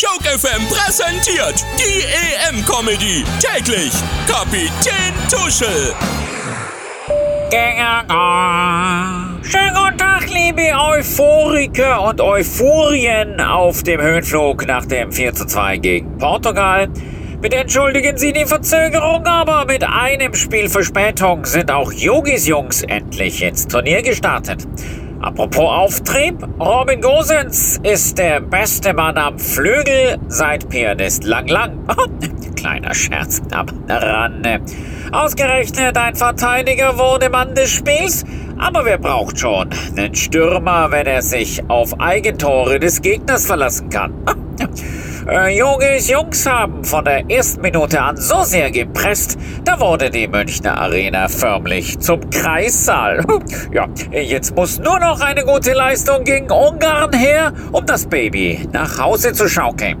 Joke FM präsentiert die EM-Comedy. Täglich Kapitän Tuschel. Schönen guten Tag, liebe Euphoriker und Euphorien auf dem Höhenflug nach dem 4 zu 2 gegen Portugal. Bitte entschuldigen Sie die Verzögerung, aber mit einem Spiel Verspätung sind auch Yogis Jungs endlich ins Turnier gestartet. Apropos Auftrieb, Robin Gosens ist der beste Mann am Flügel seit Pianist Lang Lang. Kleiner Scherz am Rande. Ausgerechnet ein Verteidiger wurde Mann des Spiels, aber wer braucht schon einen Stürmer, wenn er sich auf Eigentore des Gegners verlassen kann? Äh, Jungs, haben von der ersten Minute an so sehr gepresst, da wurde die Münchner Arena förmlich zum Kreissaal. Ja, jetzt muss nur noch eine gute Leistung gegen Ungarn her, um das Baby nach Hause zu schaukeln.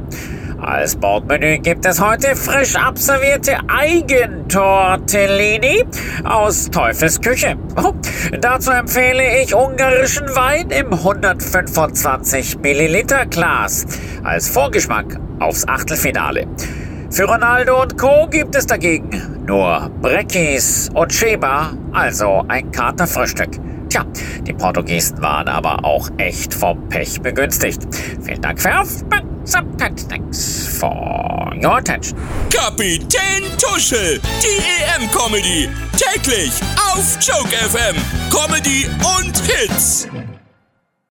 Als Bordmenü gibt es heute frisch abservierte Eigentortellini aus Teufels Küche. Oh, dazu empfehle ich ungarischen Wein im 125 Milliliter Glas als Vorgeschmack aufs Achtelfinale. Für Ronaldo und Co. gibt es dagegen nur Breckis und Sheba, also ein Katerfrühstück. Tja, die Portugiesen waren aber auch echt vom Pech begünstigt. Vielen Dank für Aufmerksamkeit. Thanks for your attention. Kapitän Tuschel, die EM-Comedy. Täglich auf Joke FM. Comedy und Hits.